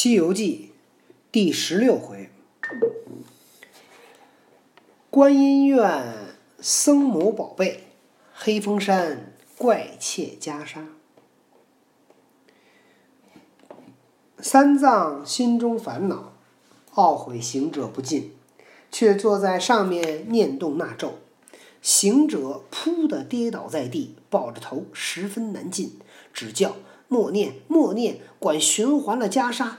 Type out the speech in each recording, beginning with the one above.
西游记第十六回，观音院僧魔宝贝，黑风山怪窃袈裟。三藏心中烦恼，懊悔行者不进，却坐在上面念动那咒。行者扑的跌倒在地，抱着头十分难进，只叫。默念默念，管循环了袈裟。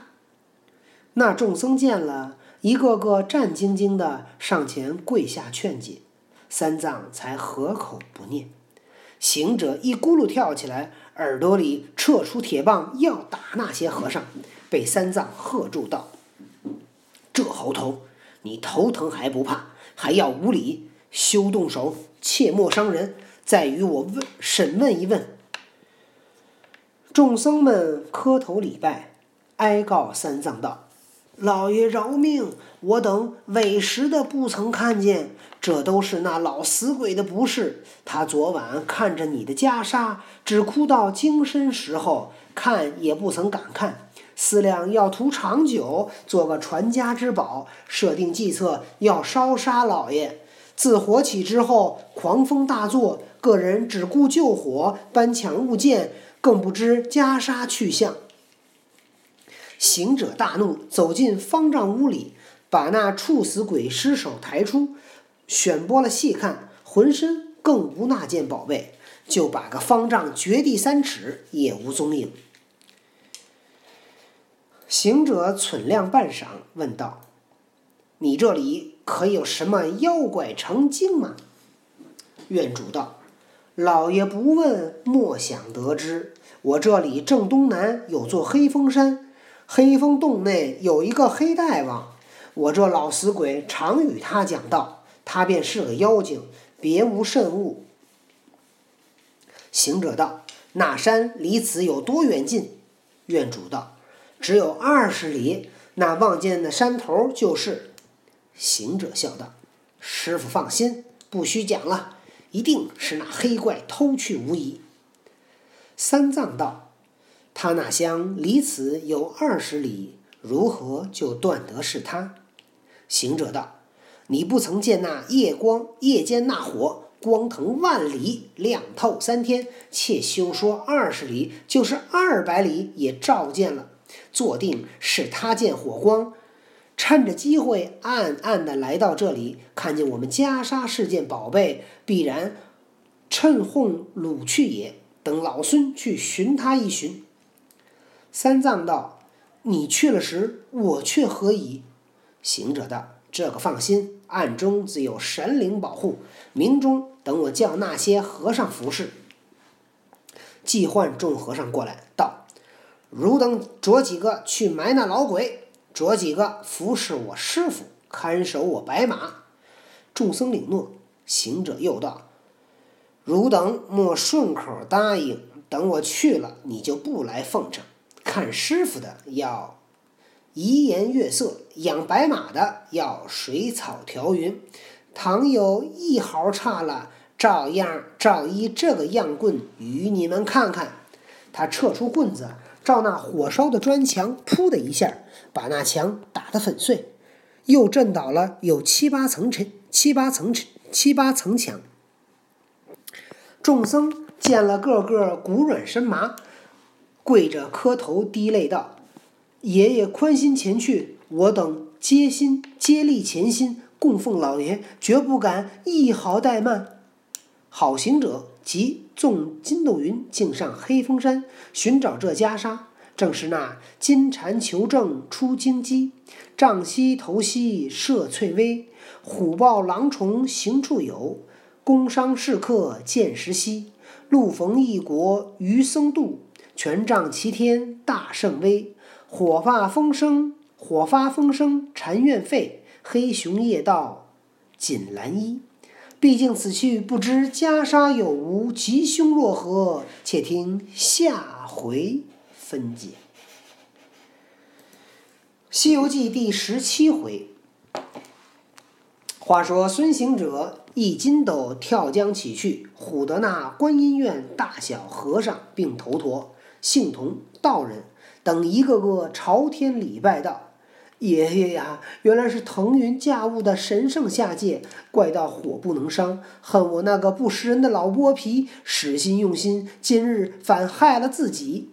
那众僧见了，一个个战兢兢的上前跪下劝解，三藏才合口不念。行者一咕噜跳起来，耳朵里撤出铁棒要打那些和尚，被三藏喝住道：“这猴头，你头疼还不怕，还要无礼，休动手，切莫伤人，再与我问审问一问。”众僧们磕头礼拜，哀告三藏道：“老爷饶命！我等委实的不曾看见，这都是那老死鬼的不是。他昨晚看着你的袈裟，只哭到精神时候，看也不曾敢看。思量要图长久，做个传家之宝，设定计策要烧杀老爷。自火起之后，狂风大作，个人只顾救火，搬抢物件。”更不知袈裟去向。行者大怒，走进方丈屋里，把那处死鬼尸首抬出，选拨了细看，浑身更无那件宝贝，就把个方丈掘地三尺，也无踪影。行者忖量半晌，问道：“你这里可有什么妖怪成精吗？”院主道。老爷不问，莫想得知。我这里正东南有座黑风山，黑风洞内有一个黑大王。我这老死鬼常与他讲道，他便是个妖精，别无甚物。行者道：“那山离此有多远近？”院主道：“只有二十里，那望见的山头就是。”行者笑道：“师傅放心，不须讲了。”一定是那黑怪偷去无疑。三藏道：“他那乡离此有二十里，如何就断得是他？”行者道：“你不曾见那夜光夜间那火光腾万里，亮透三天，且休说二十里，就是二百里也照见了。坐定是他见火光。”趁着机会，暗暗的来到这里，看见我们袈裟是件宝贝，必然趁哄掳去也。等老孙去寻他一寻。三藏道：“你去了时，我却何以？”行者道：“这个放心，暗中自有神灵保护。明中等我叫那些和尚服侍。”即唤众和尚过来，道：“汝等着几个去埋那老鬼。”着几个服侍我师傅，看守我白马。众僧领诺。行者又道：“汝等莫顺口答应，等我去了，你就不来奉承。看师傅的要怡颜悦色，养白马的要水草调匀。倘有一毫差了，照样照依这个样棍与你们看看。”他撤出棍子。照那火烧的砖墙，噗的一下，把那墙打得粉碎，又震倒了有七八层，七八层，七八层墙。众僧见了，个个骨软身麻，跪着磕头滴泪道：“爷爷宽心前去，我等皆心接力前心，供奉老爷，绝不敢一毫怠慢。”好行者。即纵筋斗云，径上黑风山，寻找这袈裟。正是那金蝉求证出京鸡，丈西头西射翠微，虎豹狼虫行处有，工商士客见时稀。路逢异国余僧渡，权杖齐天大圣威。火发风声，火发风声禅院废，黑熊夜道锦兰衣。毕竟此去不知袈裟有无，吉凶若何？且听下回分解。《西游记》第十七回。话说孙行者一筋斗跳江起去，唬得那观音院大小和尚并头陀，姓童、道人等一个个朝天礼拜道。爷爷呀，原来是腾云驾雾的神圣下界，怪到火不能伤，恨我那个不识人的老剥皮，使心用心，今日反害了自己。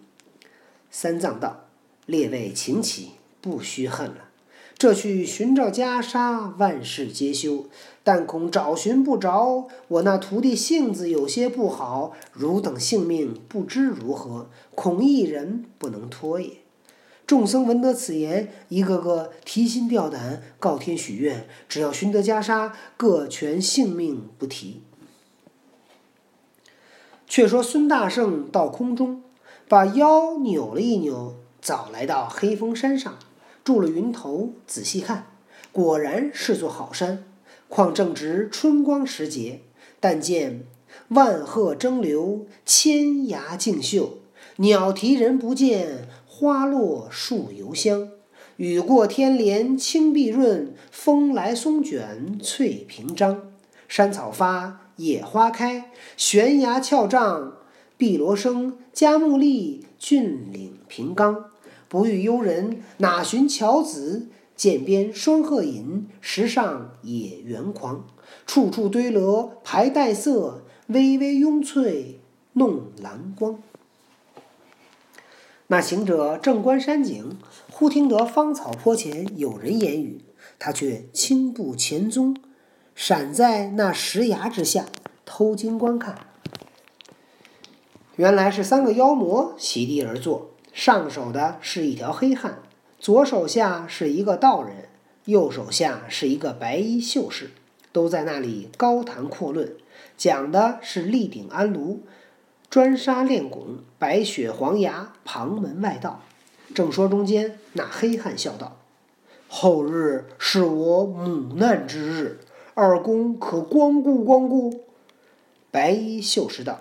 三藏道：“列位请起，不须恨了。这去寻找袈裟，万事皆休，但恐找寻不着。我那徒弟性子有些不好，汝等性命不知如何，恐一人不能脱也。”众僧闻得此言，一个个提心吊胆，告天许愿，只要寻得袈裟，各全性命不提。却说孙大圣到空中，把腰扭了一扭，早来到黑风山上，住了云头，仔细看，果然是座好山。况正值春光时节，但见万壑争流，千崖竞秀，鸟啼人不见。花落树犹香，雨过天连青碧润，风来松卷翠屏张。山草发，野花开，悬崖峭嶂，碧螺生，佳木立，峻岭平冈。不遇幽人，哪寻樵子？涧边双鹤饮，石上野猿狂。处处堆罗排黛色，微微拥翠弄蓝光。那行者正观山景，忽听得芳草坡前有人言语，他却轻步前踪，闪在那石崖之下，偷睛观看。原来是三个妖魔席地而坐，上手的是一条黑汉，左手下是一个道人，右手下是一个白衣秀士，都在那里高谈阔论，讲的是立鼎安炉。专杀炼汞，白雪黄牙，旁门外道。正说中间，那黑汉笑道：“后日是我母难之日，二公可光顾光顾。”白衣秀士道：“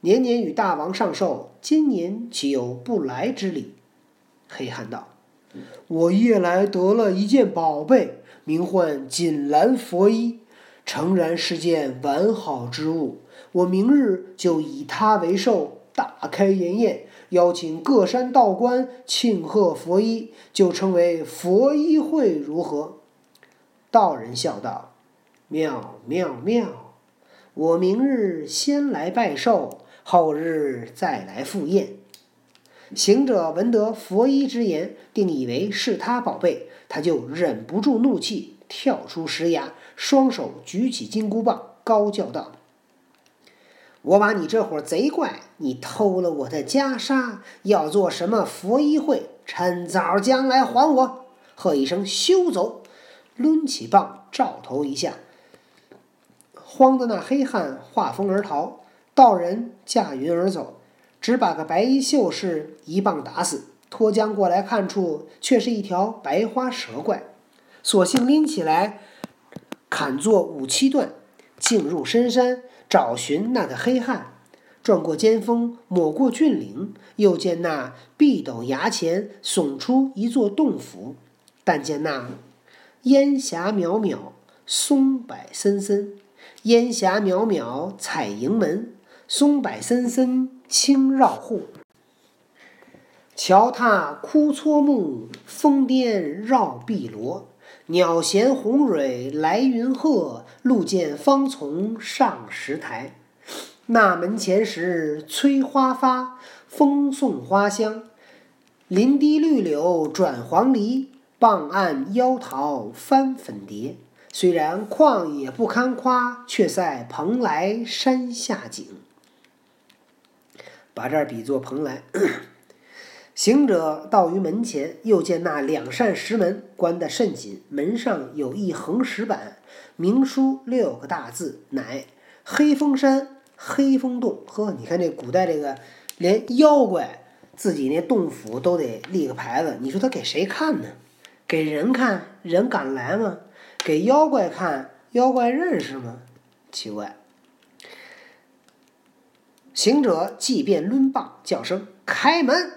年年与大王上寿，今年岂有不来之理？”黑汉道：“我夜来得了一件宝贝，名唤锦兰佛衣，诚然是件完好之物。”我明日就以它为寿，大开筵宴，邀请各山道观庆贺佛衣，就称为佛衣会，如何？道人笑道：“妙妙妙！我明日先来拜寿，后日再来赴宴。”行者闻得佛衣之言，定以为是他宝贝，他就忍不住怒气，跳出石崖，双手举起金箍棒，高叫道。我把你这伙贼怪，你偷了我的袈裟，要做什么佛衣会？趁早将来还我！喝一声休走，抡起棒照头一下，慌的那黑汉化风而逃，道人驾云而走，只把个白衣秀士一棒打死。脱缰过来看处，却是一条白花蛇怪，索性拎起来砍作五七段，进入深山。找寻那个黑汉，转过尖峰，抹过峻岭，又见那壁陡崖前耸出一座洞府。但见那烟霞渺渺，松柏森森；烟霞渺渺，彩盈门；松柏森森，青绕户。桥踏枯搓木，峰巅绕碧螺。鸟衔红蕊来云鹤，路见芳丛上石台。那门前时催花发，风送花香。林堤绿柳转黄鹂，傍岸妖桃翻粉蝶。虽然旷野不堪夸，却赛蓬莱山下景。把这儿比作蓬莱。行者到于门前，又见那两扇石门关得甚紧，门上有一横石板，明书六个大字，乃“黑风山黑风洞”。呵，你看这古代这个，连妖怪自己那洞府都得立个牌子，你说他给谁看呢？给人看，人敢来吗？给妖怪看，妖怪认识吗？奇怪。行者即便抡棒叫声：“开门！”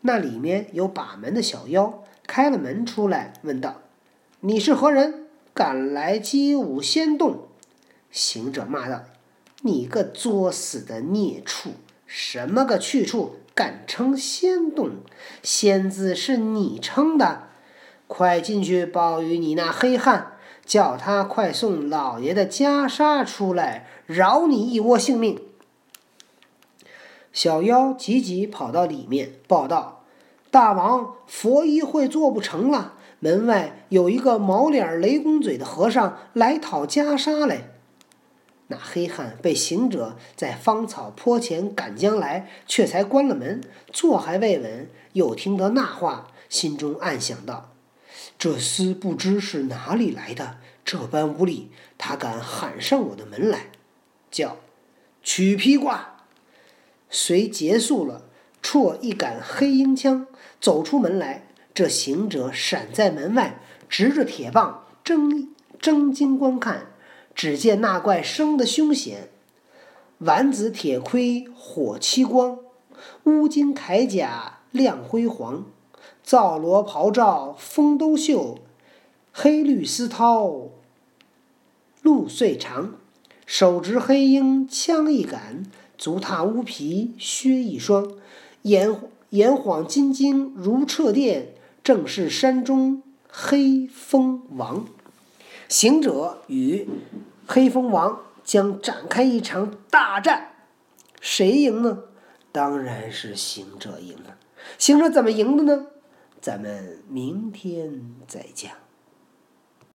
那里面有把门的小妖，开了门出来，问道：“你是何人？敢来击舞仙洞？”行者骂道：“你个作死的孽畜！什么个去处？敢称仙洞，仙字是你称的，快进去报与你那黑汉，叫他快送老爷的袈裟出来，饶你一窝性命。小妖急急跑到里面报道：“大王，佛衣会做不成了，门外有一个毛脸雷公嘴的和尚来讨袈裟来。”那黑汉被行者在芳草坡前赶将来，却才关了门，坐还未稳，又听得那话，心中暗想道：“这厮不知是哪里来的，这般无礼，他敢喊上我的门来，叫取披挂。”随结束了，绰一杆黑鹰枪，走出门来。这行者闪在门外，执着铁棒，睁睁睛观看。只见那怪生得凶险，丸子铁盔火漆光，乌金铠甲亮辉煌，皂罗袍罩风兜袖，黑绿丝绦露穗长，手执黑鹰枪一杆，足踏乌皮靴一双，眼眼晃金睛如掣电，正是山中黑风王。行者与黑风王将展开一场大战，谁赢呢？当然是行者赢了。行者怎么赢的呢？咱们明天再讲。